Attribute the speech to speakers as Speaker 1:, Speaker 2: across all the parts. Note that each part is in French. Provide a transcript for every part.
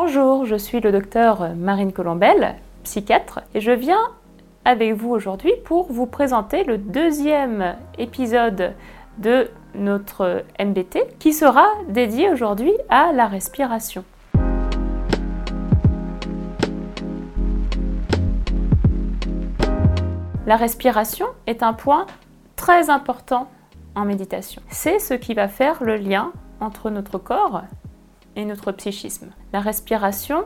Speaker 1: Bonjour, je suis le docteur Marine Colombel, psychiatre, et je viens avec vous aujourd'hui pour vous présenter le deuxième épisode de notre MBT qui sera dédié aujourd'hui à la respiration. La respiration est un point très important en méditation. C'est ce qui va faire le lien entre notre corps notre psychisme. La respiration,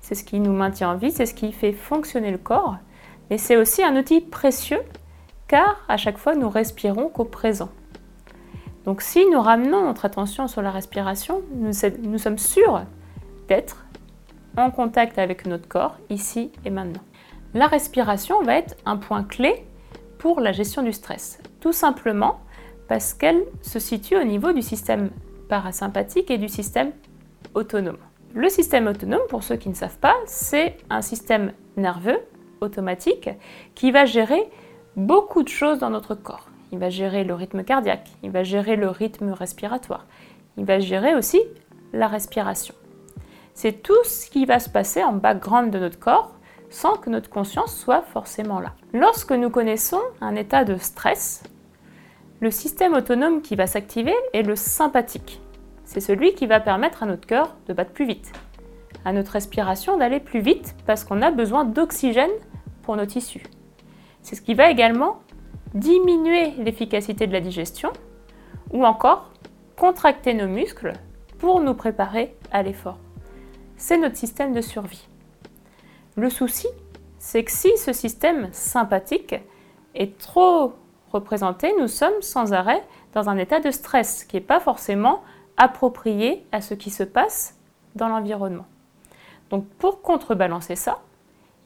Speaker 1: c'est ce qui nous maintient en vie, c'est ce qui fait fonctionner le corps, mais c'est aussi un outil précieux car à chaque fois nous respirons qu'au présent. Donc si nous ramenons notre attention sur la respiration, nous sommes sûrs d'être en contact avec notre corps ici et maintenant. La respiration va être un point clé pour la gestion du stress, tout simplement parce qu'elle se situe au niveau du système parasympathique et du système autonome. Le système autonome, pour ceux qui ne savent pas, c'est un système nerveux automatique qui va gérer beaucoup de choses dans notre corps. Il va gérer le rythme cardiaque, il va gérer le rythme respiratoire, il va gérer aussi la respiration. C'est tout ce qui va se passer en background de notre corps sans que notre conscience soit forcément là. Lorsque nous connaissons un état de stress, le système autonome qui va s'activer est le sympathique. C'est celui qui va permettre à notre cœur de battre plus vite, à notre respiration d'aller plus vite parce qu'on a besoin d'oxygène pour nos tissus. C'est ce qui va également diminuer l'efficacité de la digestion ou encore contracter nos muscles pour nous préparer à l'effort. C'est notre système de survie. Le souci, c'est que si ce système sympathique est trop représenté, nous sommes sans arrêt dans un état de stress qui n'est pas forcément approprié à ce qui se passe dans l'environnement. Donc pour contrebalancer ça,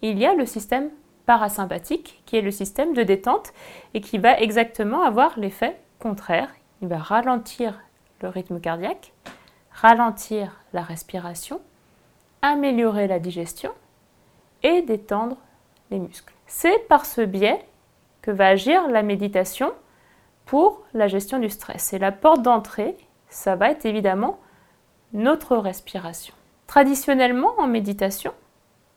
Speaker 1: il y a le système parasympathique qui est le système de détente et qui va exactement avoir l'effet contraire. Il va ralentir le rythme cardiaque, ralentir la respiration, améliorer la digestion et détendre les muscles. C'est par ce biais que va agir la méditation pour la gestion du stress. Et la porte d'entrée, ça va être évidemment notre respiration. Traditionnellement, en méditation,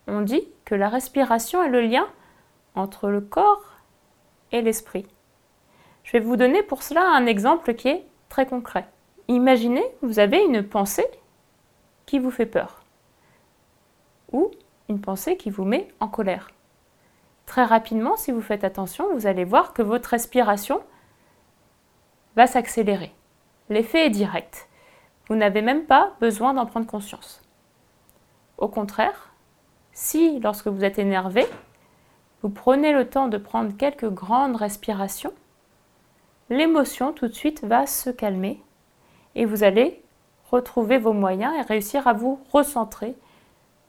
Speaker 1: on dit que la respiration est le lien entre le corps et l'esprit. Je vais vous donner pour cela un exemple qui est très concret. Imaginez, vous avez une pensée qui vous fait peur ou une pensée qui vous met en colère. Très rapidement, si vous faites attention, vous allez voir que votre respiration va s'accélérer. L'effet est direct. Vous n'avez même pas besoin d'en prendre conscience. Au contraire, si lorsque vous êtes énervé, vous prenez le temps de prendre quelques grandes respirations, l'émotion tout de suite va se calmer et vous allez retrouver vos moyens et réussir à vous recentrer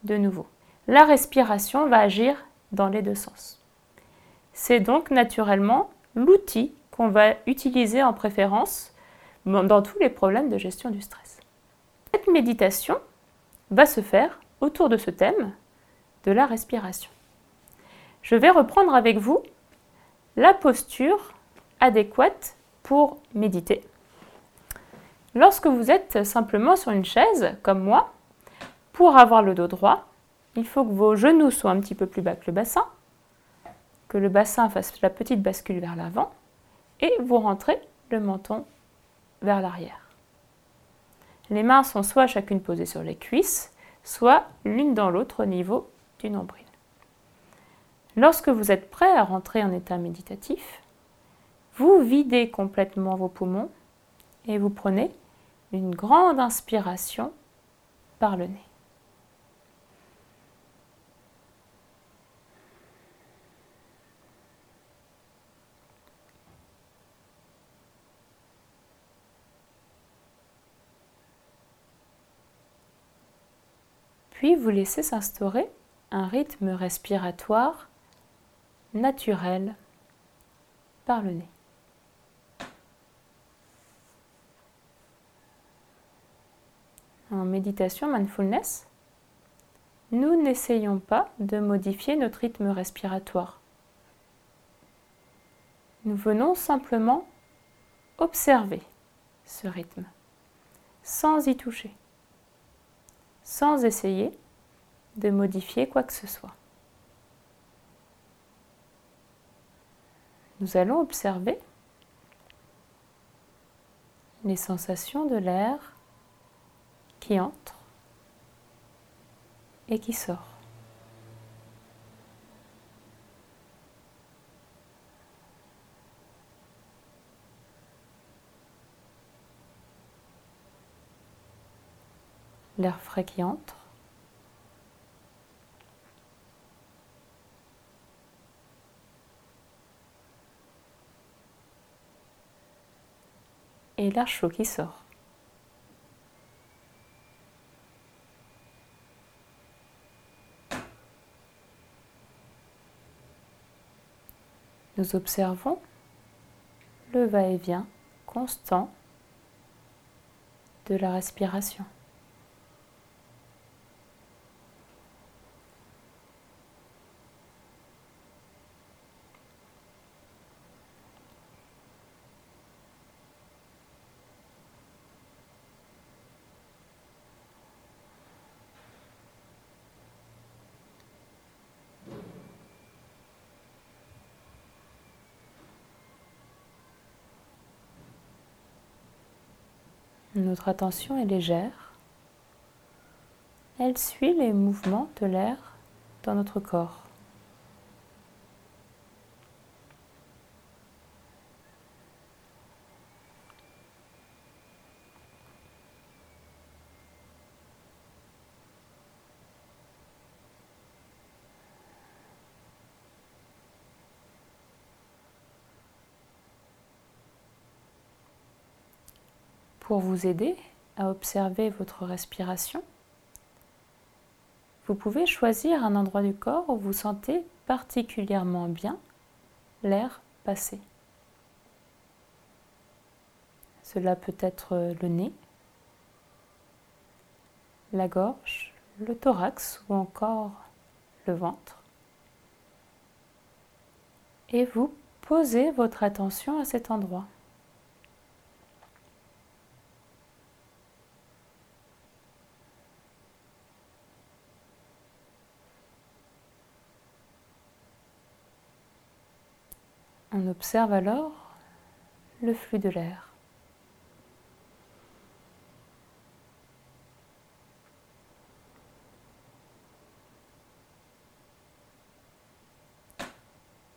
Speaker 1: de nouveau. La respiration va agir dans les deux sens. C'est donc naturellement l'outil qu'on va utiliser en préférence dans tous les problèmes de gestion du stress. Cette méditation va se faire autour de ce thème de la respiration. Je vais reprendre avec vous la posture adéquate pour méditer. Lorsque vous êtes simplement sur une chaise, comme moi, pour avoir le dos droit, il faut que vos genoux soient un petit peu plus bas que le bassin, que le bassin fasse la petite bascule vers l'avant, et vous rentrez le menton vers l'arrière. Les mains sont soit chacune posées sur les cuisses, soit l'une dans l'autre au niveau du nombril. Lorsque vous êtes prêt à rentrer en état méditatif, vous videz complètement vos poumons et vous prenez une grande inspiration par le nez. Puis vous laissez s'instaurer un rythme respiratoire naturel par le nez. En méditation mindfulness, nous n'essayons pas de modifier notre rythme respiratoire. Nous venons simplement observer ce rythme sans y toucher sans essayer de modifier quoi que ce soit. Nous allons observer les sensations de l'air qui entre et qui sort. L'air frais qui entre et l'air chaud qui sort. Nous observons le va-et-vient constant de la respiration. Notre attention est légère. Elle suit les mouvements de l'air dans notre corps. Pour vous aider à observer votre respiration, vous pouvez choisir un endroit du corps où vous sentez particulièrement bien l'air passer. Cela peut être le nez, la gorge, le thorax ou encore le ventre. Et vous posez votre attention à cet endroit. On observe alors le flux de l'air.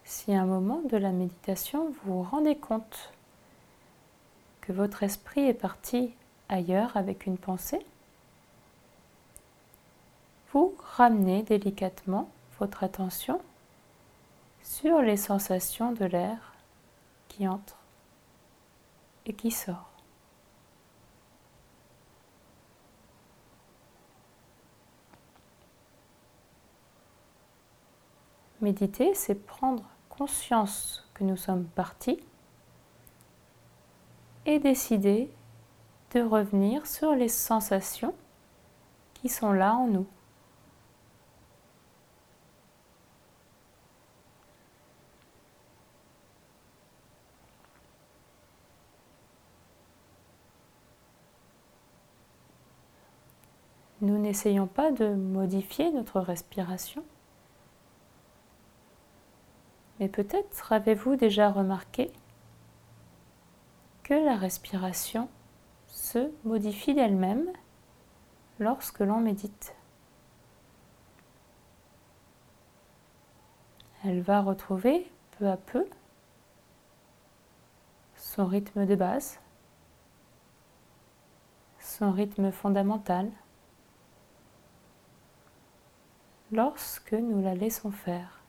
Speaker 1: Si à un moment de la méditation vous vous rendez compte que votre esprit est parti ailleurs avec une pensée, vous ramenez délicatement votre attention sur les sensations de l'air qui entre et qui sort. Méditer, c'est prendre conscience que nous sommes partis et décider de revenir sur les sensations qui sont là en nous. Nous n'essayons pas de modifier notre respiration. Mais peut-être avez-vous déjà remarqué que la respiration se modifie d'elle-même lorsque l'on médite. Elle va retrouver peu à peu son rythme de base, son rythme fondamental. Lorsque nous la laissons faire.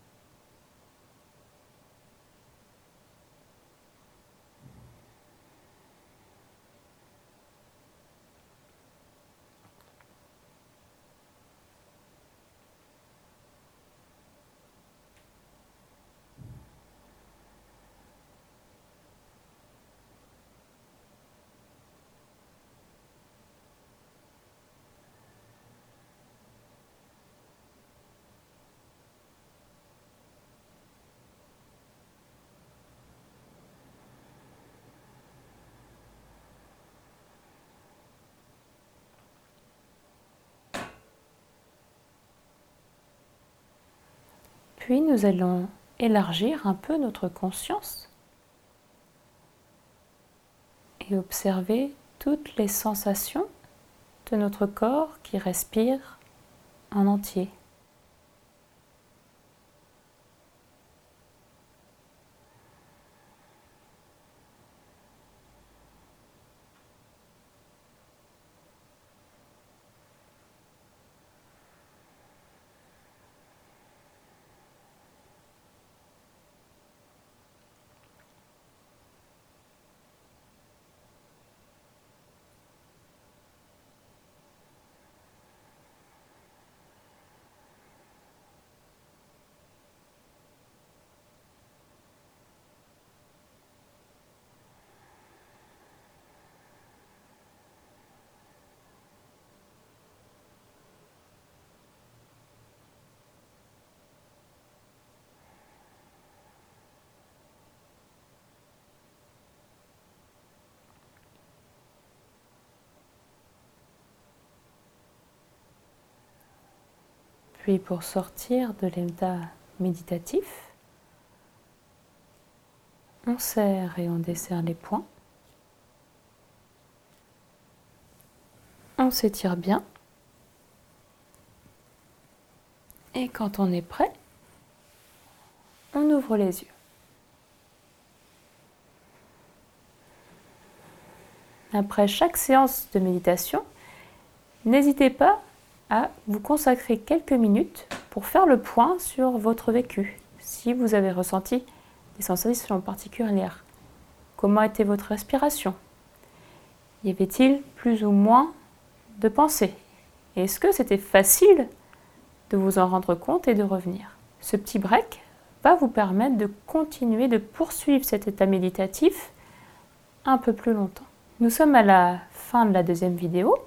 Speaker 1: Puis nous allons élargir un peu notre conscience et observer toutes les sensations de notre corps qui respire en entier. Puis pour sortir de l'état méditatif, on serre et on desserre les poings. On s'étire bien. Et quand on est prêt, on ouvre les yeux. Après chaque séance de méditation, n'hésitez pas à vous consacrer quelques minutes pour faire le point sur votre vécu, si vous avez ressenti des sensations particulières. Comment était votre respiration? Y avait-il plus ou moins de pensées? Est-ce que c'était facile de vous en rendre compte et de revenir? Ce petit break va vous permettre de continuer de poursuivre cet état méditatif un peu plus longtemps. Nous sommes à la fin de la deuxième vidéo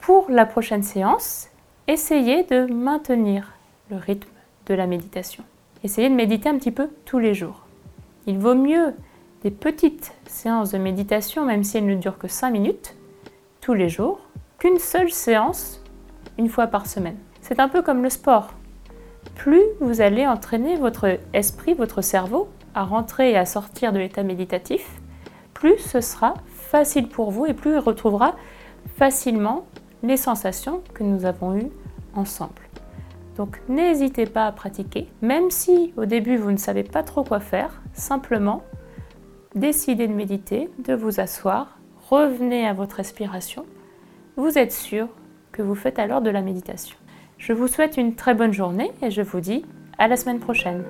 Speaker 1: pour la prochaine séance, essayez de maintenir le rythme de la méditation. Essayez de méditer un petit peu tous les jours. Il vaut mieux des petites séances de méditation, même si elles ne durent que 5 minutes, tous les jours, qu'une seule séance une fois par semaine. C'est un peu comme le sport. Plus vous allez entraîner votre esprit, votre cerveau à rentrer et à sortir de l'état méditatif, plus ce sera facile pour vous et plus il retrouvera facilement les sensations que nous avons eues ensemble. Donc n'hésitez pas à pratiquer, même si au début vous ne savez pas trop quoi faire, simplement décidez de méditer, de vous asseoir, revenez à votre respiration, vous êtes sûr que vous faites alors de la méditation. Je vous souhaite une très bonne journée et je vous dis à la semaine prochaine.